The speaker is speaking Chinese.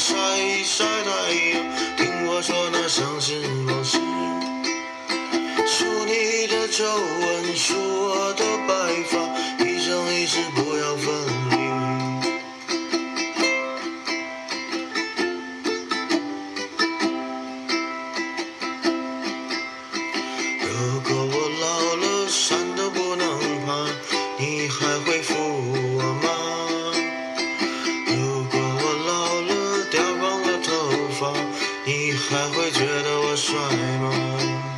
晒一晒太阳听我说那伤心往事。数你的皱纹数我的白发一生一世不要分离。如果我老了山都不能爬你还觉得我帅吗？